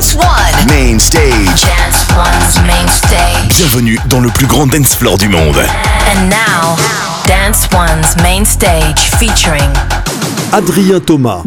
Dance One. Main stage. Dance One's main stage. Bienvenue dans le plus grand dance floor du monde. And now, Dance One's main stage featuring Adrien Thomas.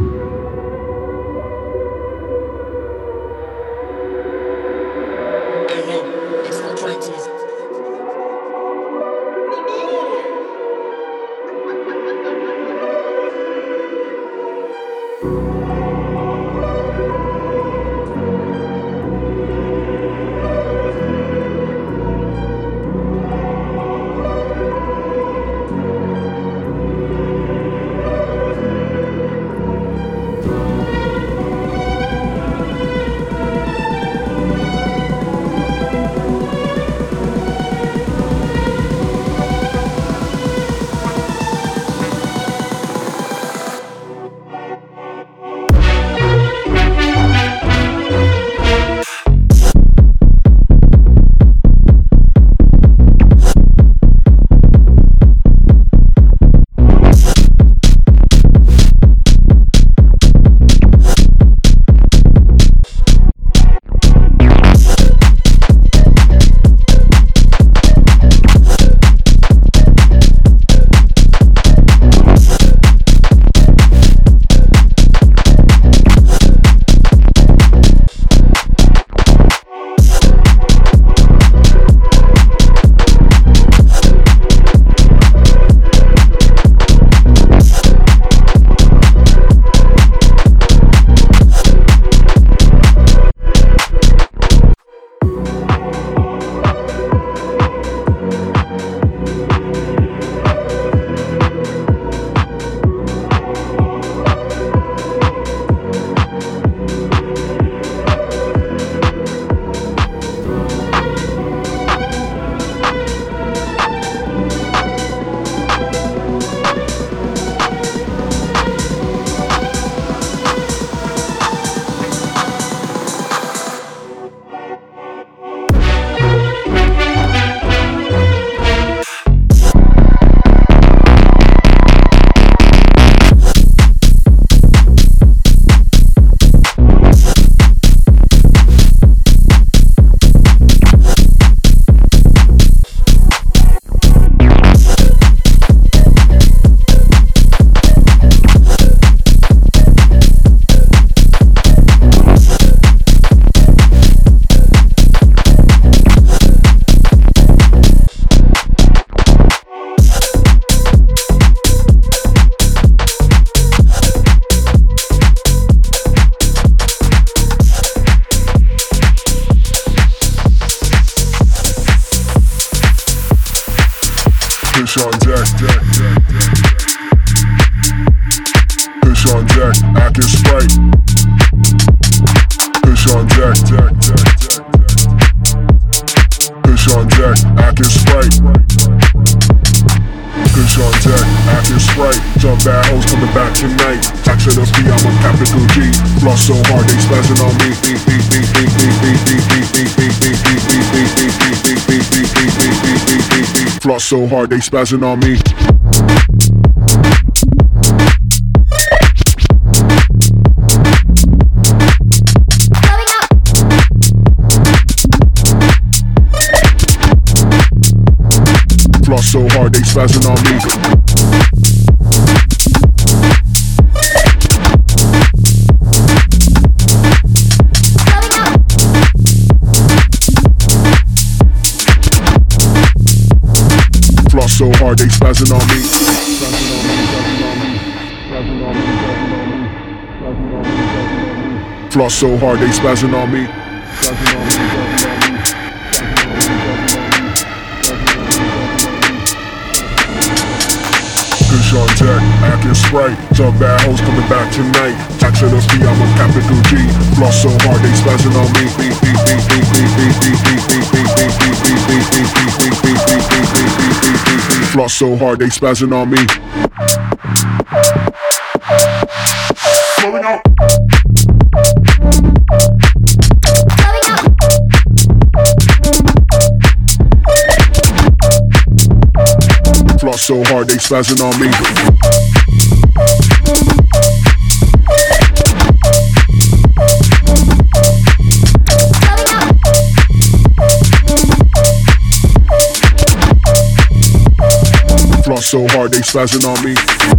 So hard they spazzing on me. Floss so hard they spazzing on me. Spazzing on me. Floss so hard they spazzing on me. On acting sprite. Some bad hoes coming back tonight. Tax to the fee, I'm a capital G. Floss so hard they spazzing on me. Floss so hard they spazzing on me. Blowing out. so hard they spazzing on me. so hard they spazzing on me.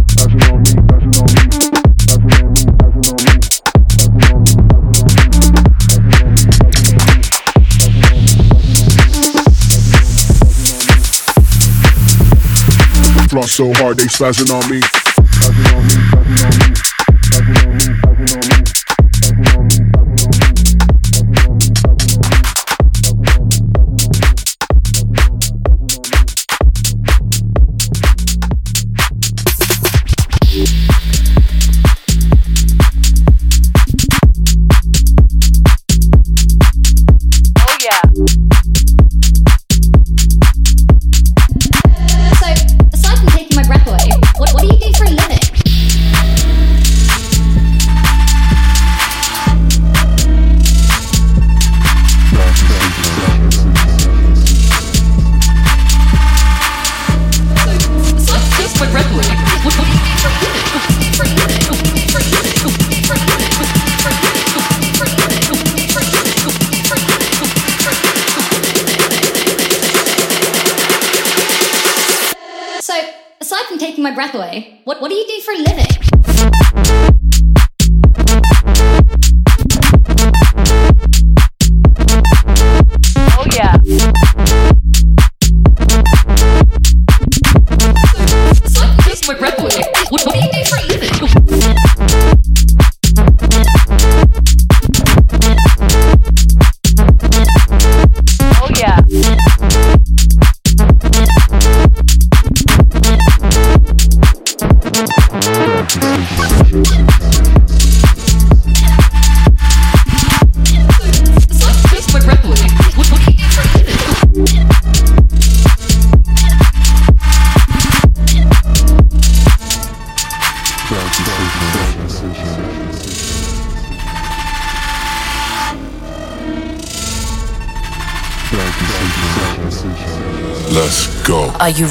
so hard they spazzing on me.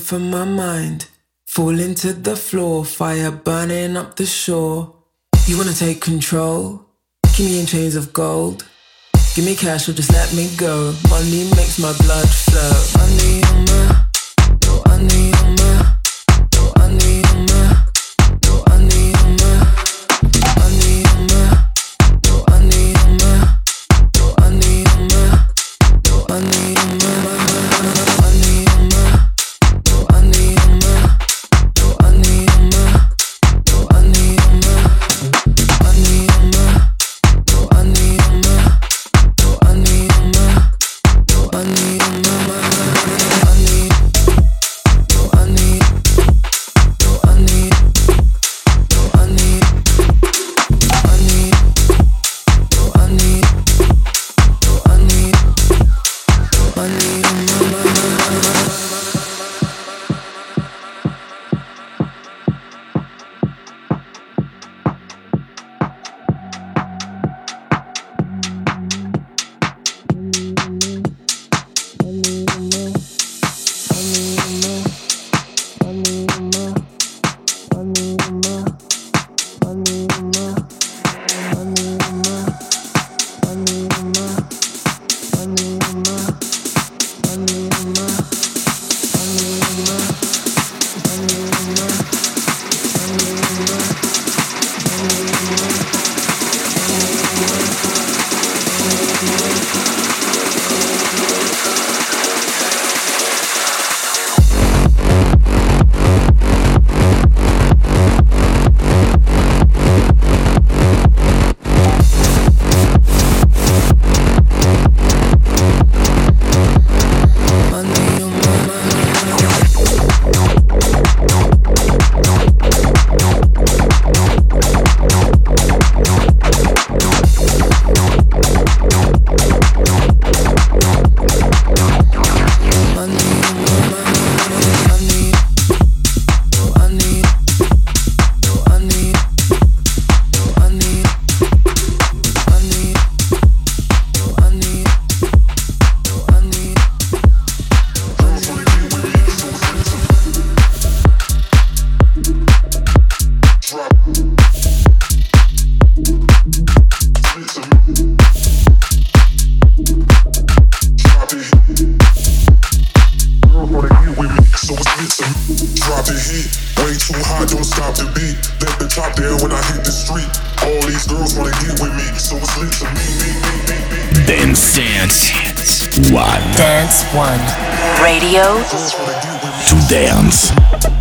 from my mind. Falling to the floor, fire burning up the shore. You wanna take control? Keep me in chains of gold. Give me cash or just let me go. Money makes my blood flow. Money girls wanna get with me, so it's lit to me. Then Dance, dance, one. Dance one. Radio to dance.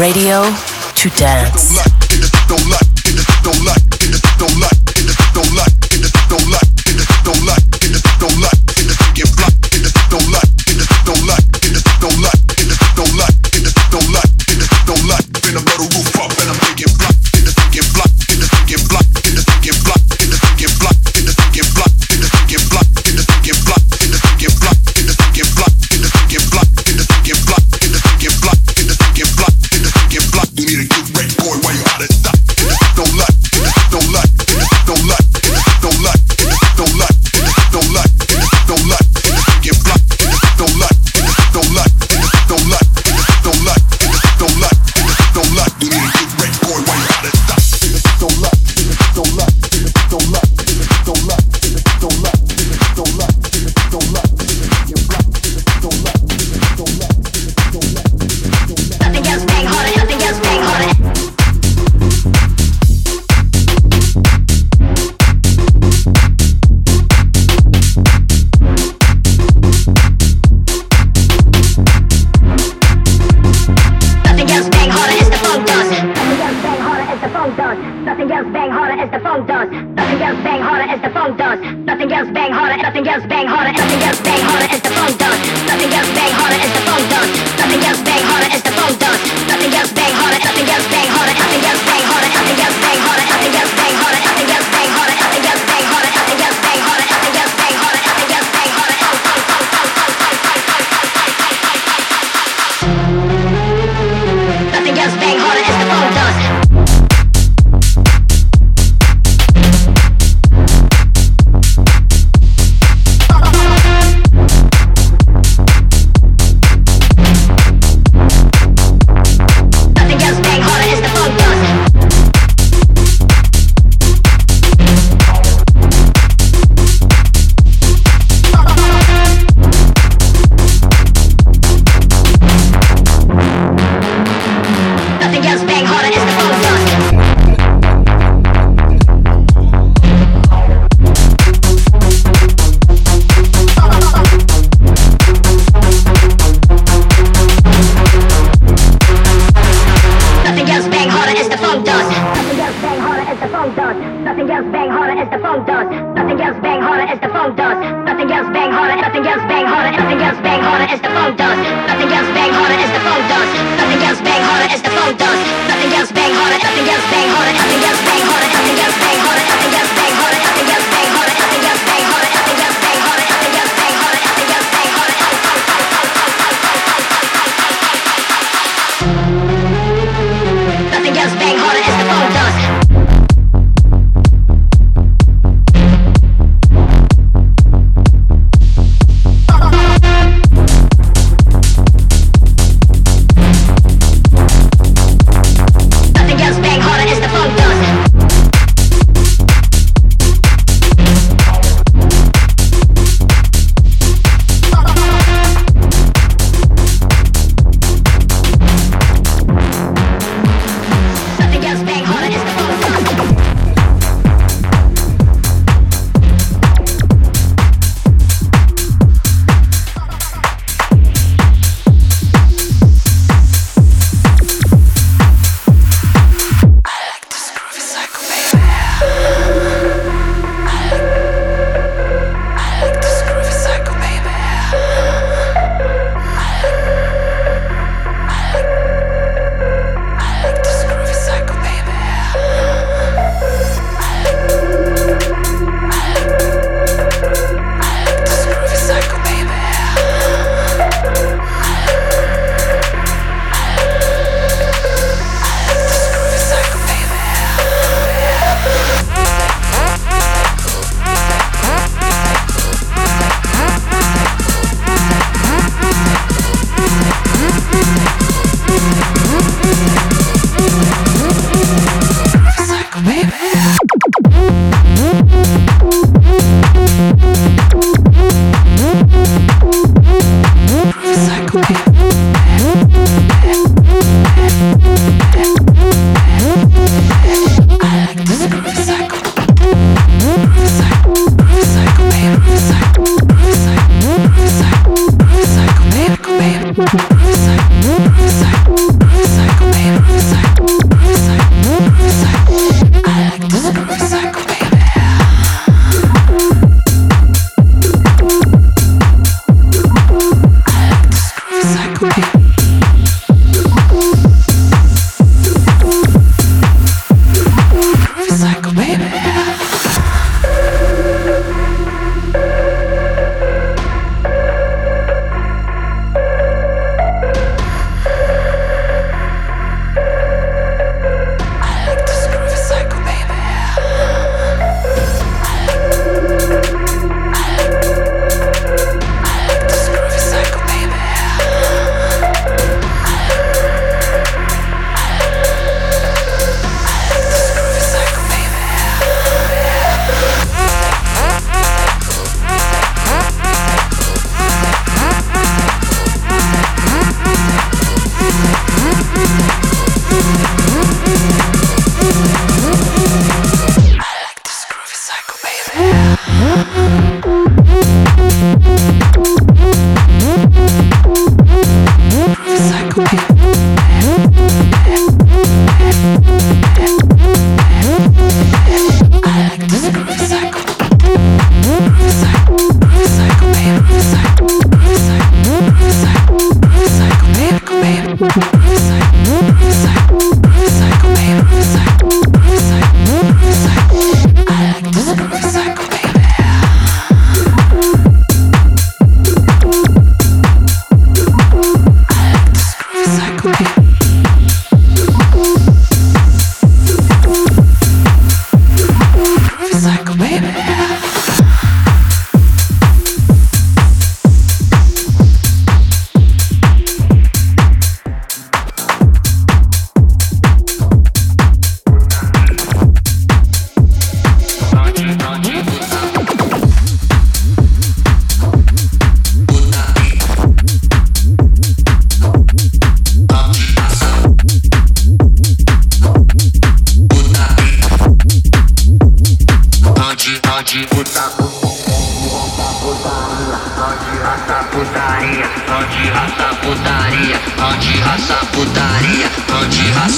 Radio to dance.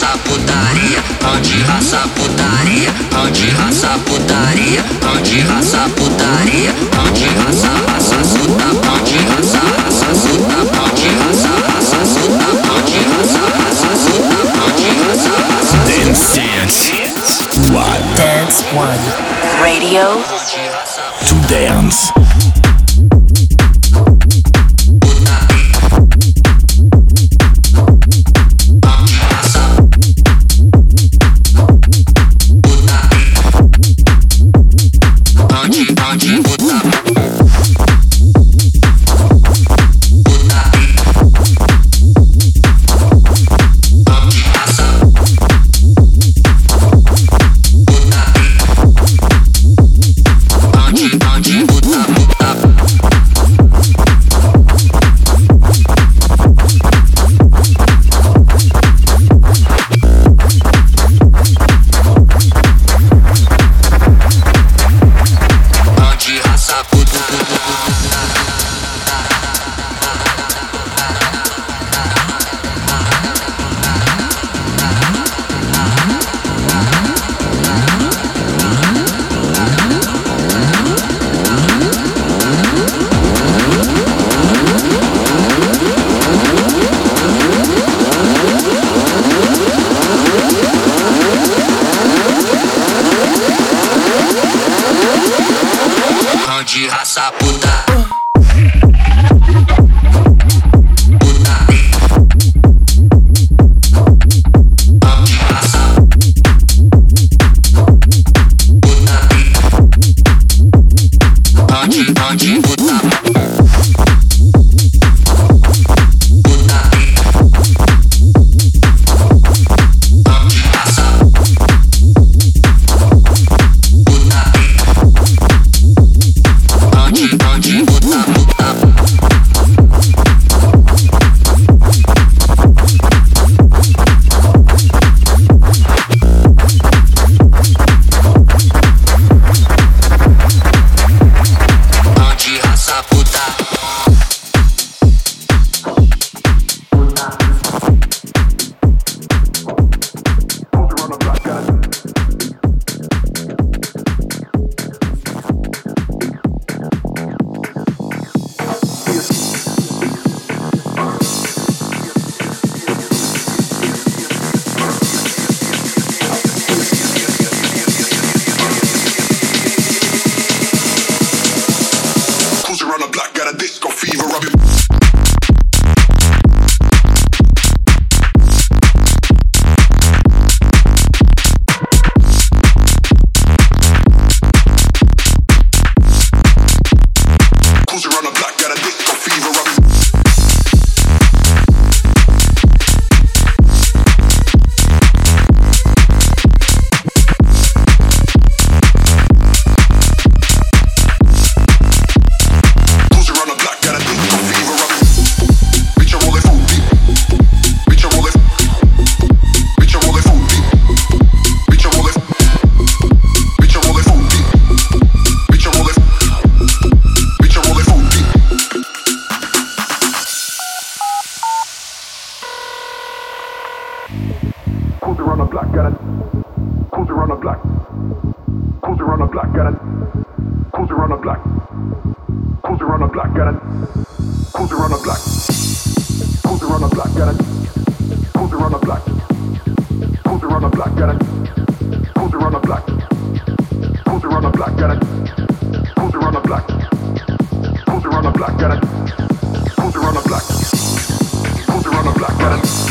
raça putaria, onde raça putaria, onde raça putaria, onde raça putaria, onde raça raça suta, onde raça raça suta, onde raça raça suta, onde raça raça suta, onde raça raça suta. Dance Dance One Dance One Radio. To dance. Cruising around the block, got it. Cruising around the block. Cruising around the block, got it. Cruising around the block. Cruising around the block, got it. Cruising around the block. Cruising around the block, got it. Cruising around the block. Cruising around the block, got it. Cruising around the block. Cruising around the block, got it. Cruising around the block. Cruising around the block, got it. Cruising around the block. Cruising around the block, got it.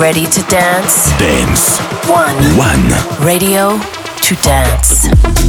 ready to dance? Dance. One. One. Radio to dance.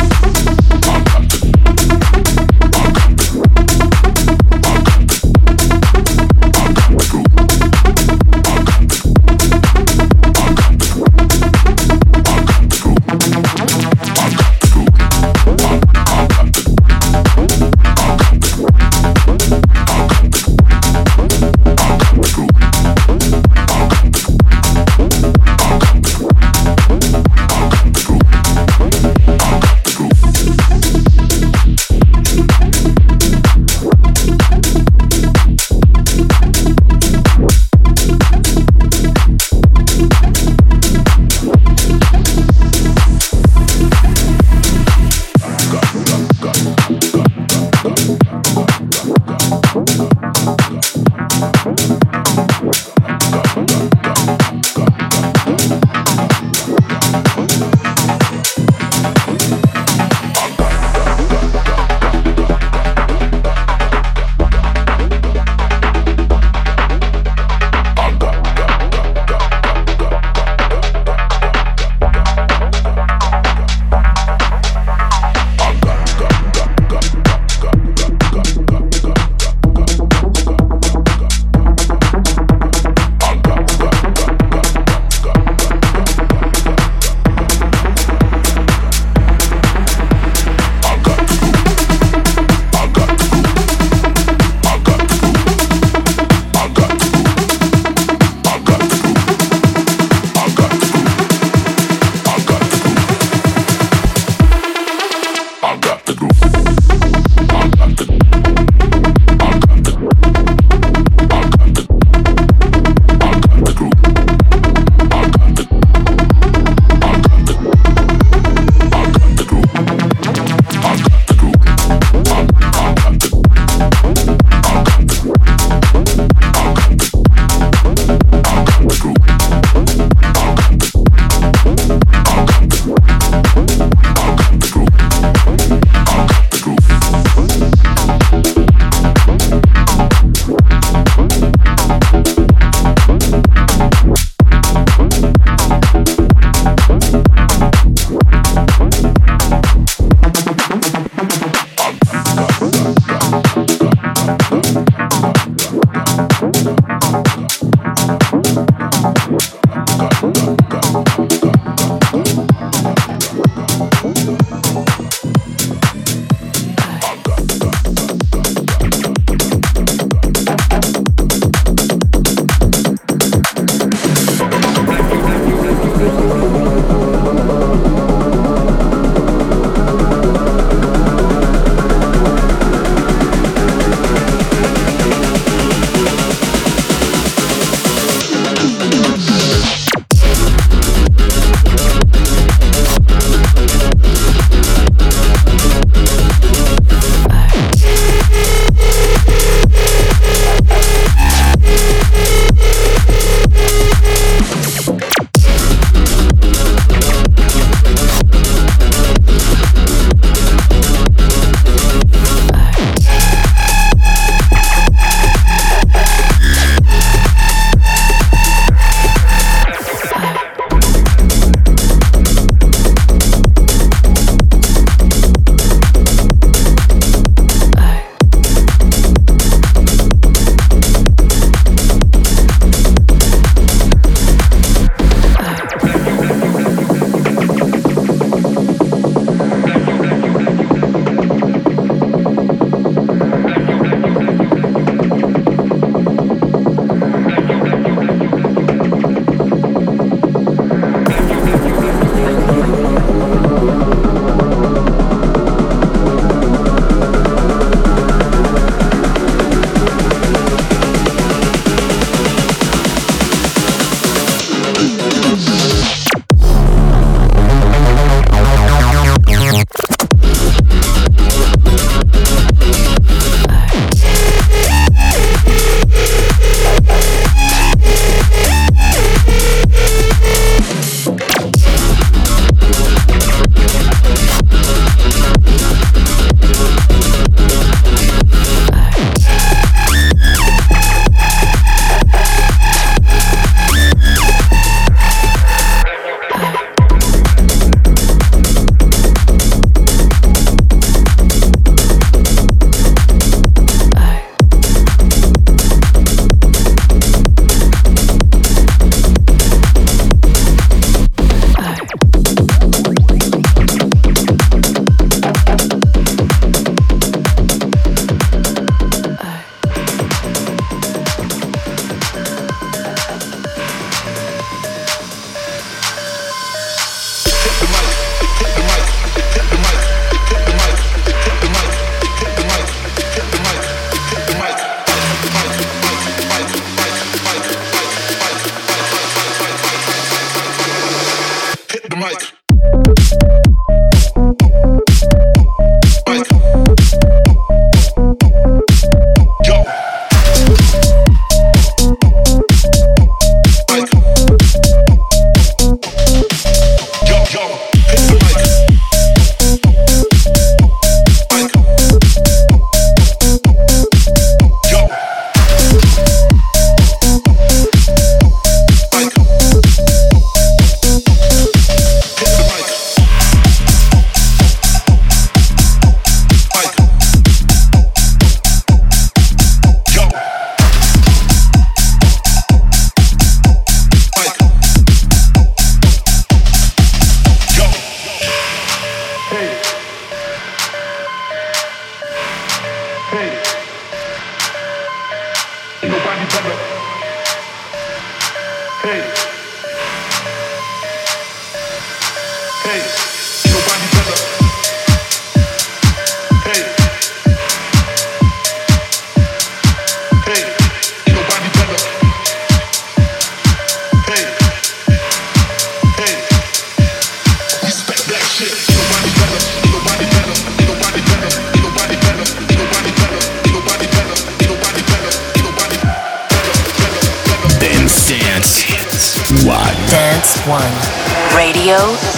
Radio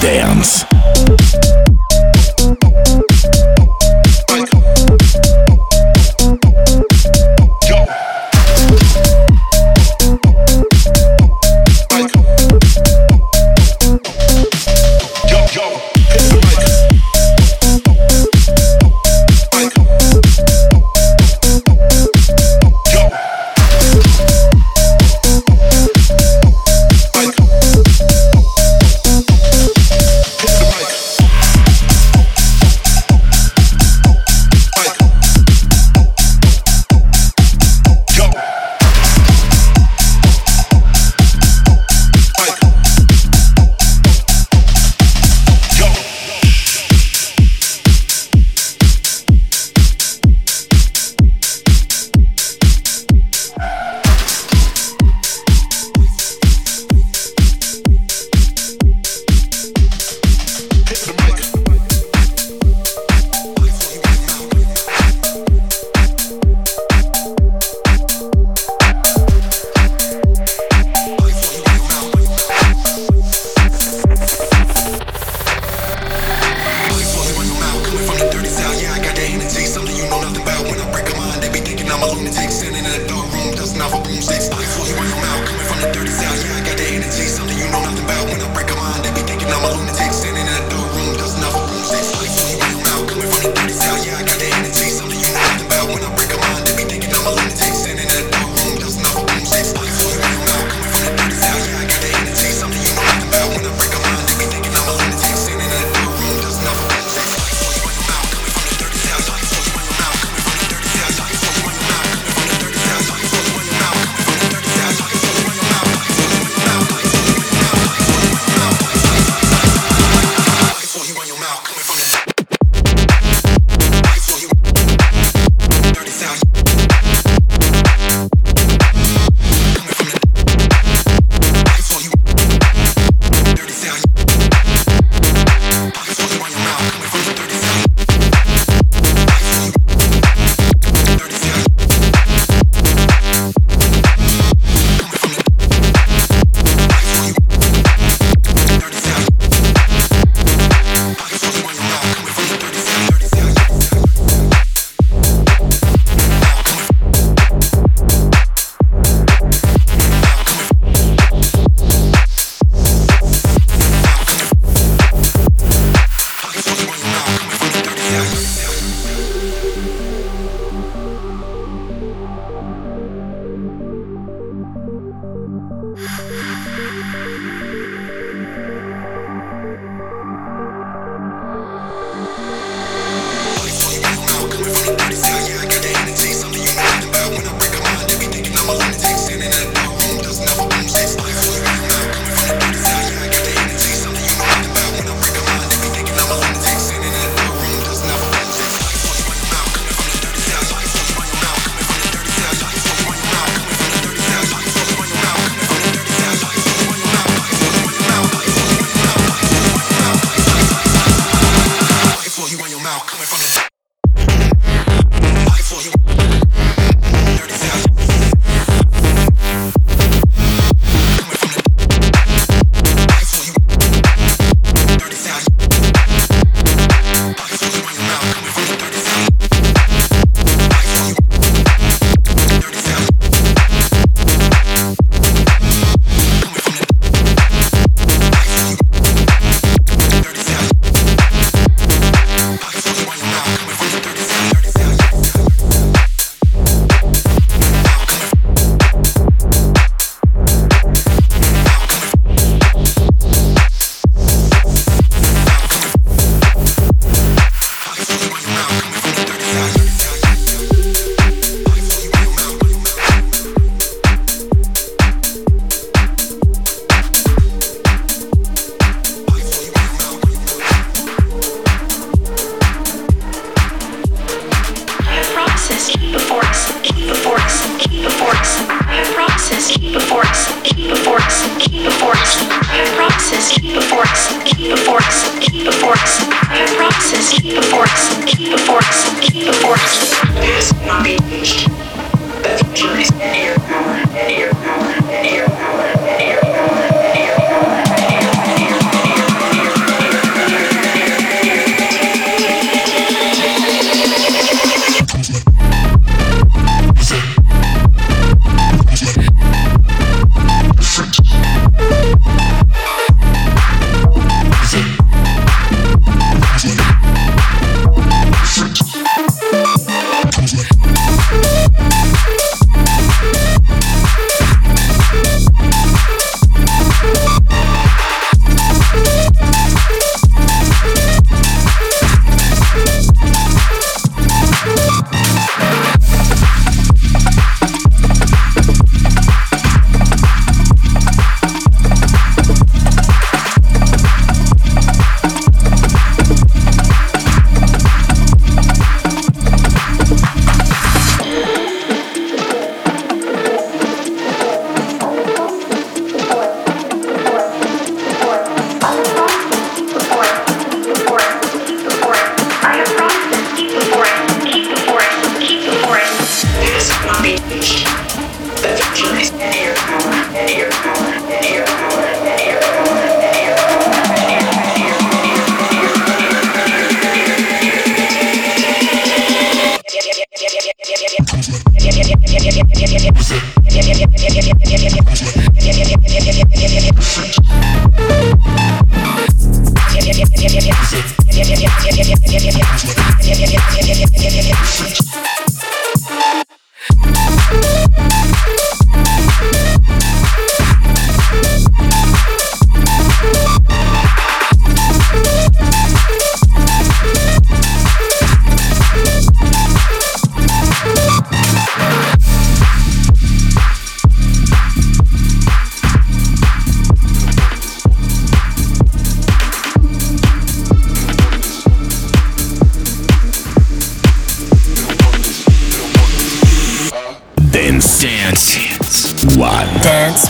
Dance.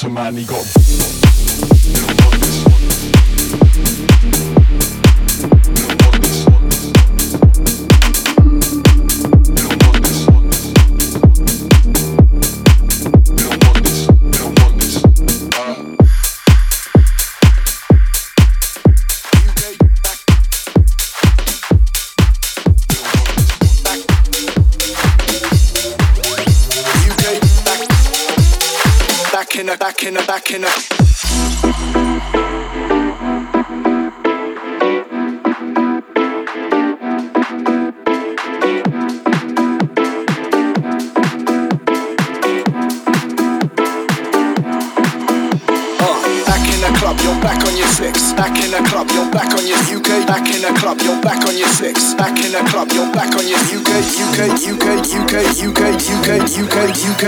to man, he got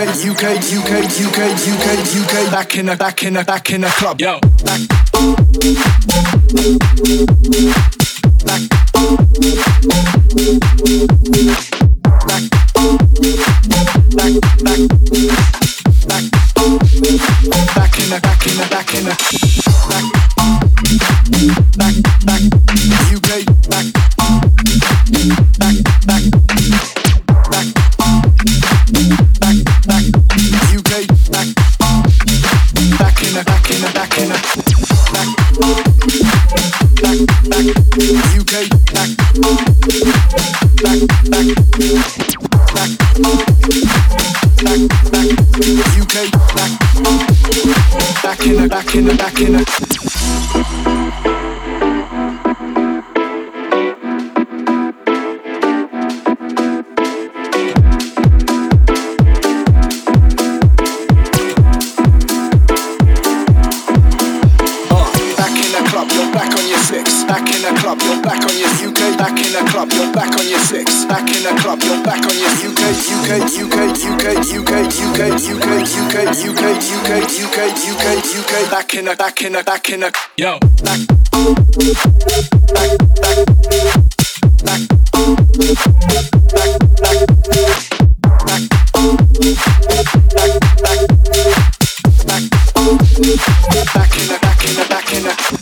UK, UK, UK, UK, UK. Back in a, back in a, back in a club. Yo. Back. Back. Back. Back. Back. Back. Back in a, back in a, back in a. Back. Back. Back. In the back in the back in a back in a back in a yo back back back back back back back in the, back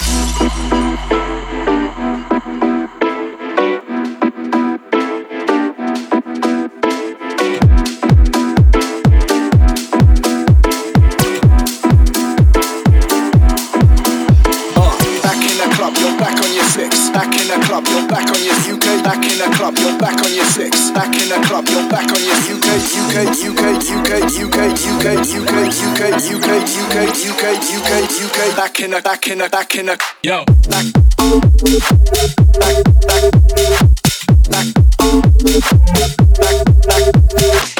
back in a back in a yo. Back, back, back, UK.